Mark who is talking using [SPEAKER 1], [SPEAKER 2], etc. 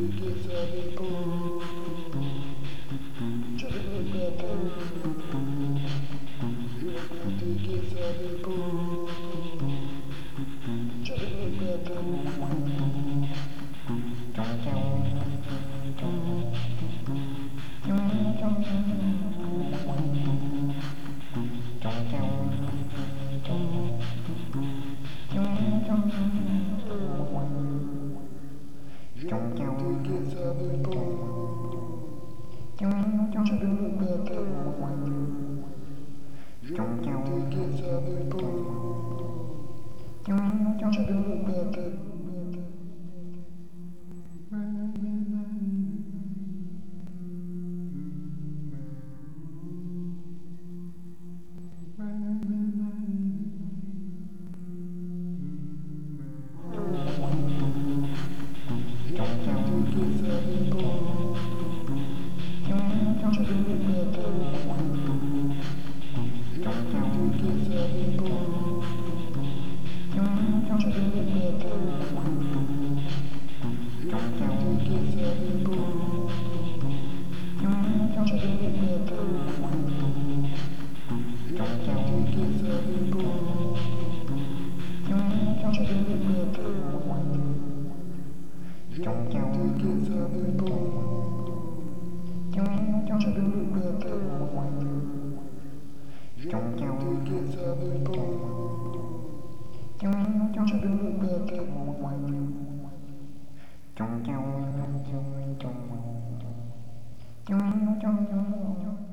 [SPEAKER 1] Thank you. Je Don't get trong trong trong trong trong trong trong trong